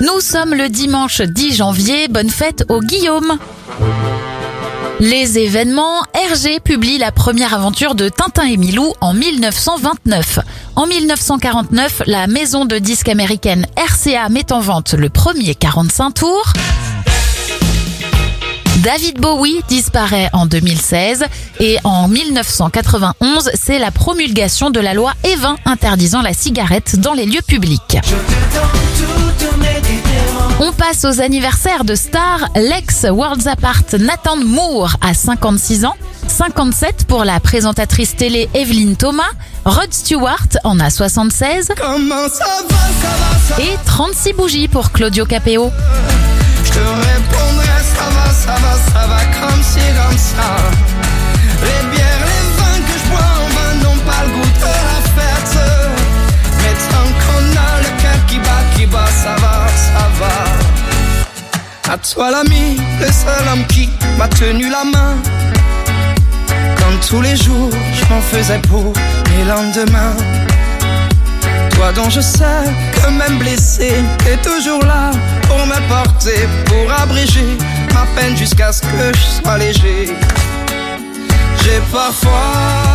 Nous sommes le dimanche 10 janvier, bonne fête au Guillaume. Les événements, Hergé publie la première aventure de Tintin et Milou en 1929. En 1949, la maison de disques américaine RCA met en vente le premier 45 tours. David Bowie disparaît en 2016 et en 1991, c'est la promulgation de la loi Evin interdisant la cigarette dans les lieux publics. Passe aux anniversaires de stars. L'ex Worlds Apart Nathan Moore a 56 ans, 57 pour la présentatrice télé Evelyn Thomas, Rod Stewart en a 76 et 36 bougies pour Claudio Capeo. Je te répondrai, ça va, ça va, ça va comme ci, comme ça. À toi l'ami, le seul homme qui m'a tenu la main. Comme tous les jours, je m'en faisais pour mes lendemains. Toi dont je sais que même blessé, t'es toujours là pour me porter, pour abréger ma peine jusqu'à ce que je sois léger. J'ai parfois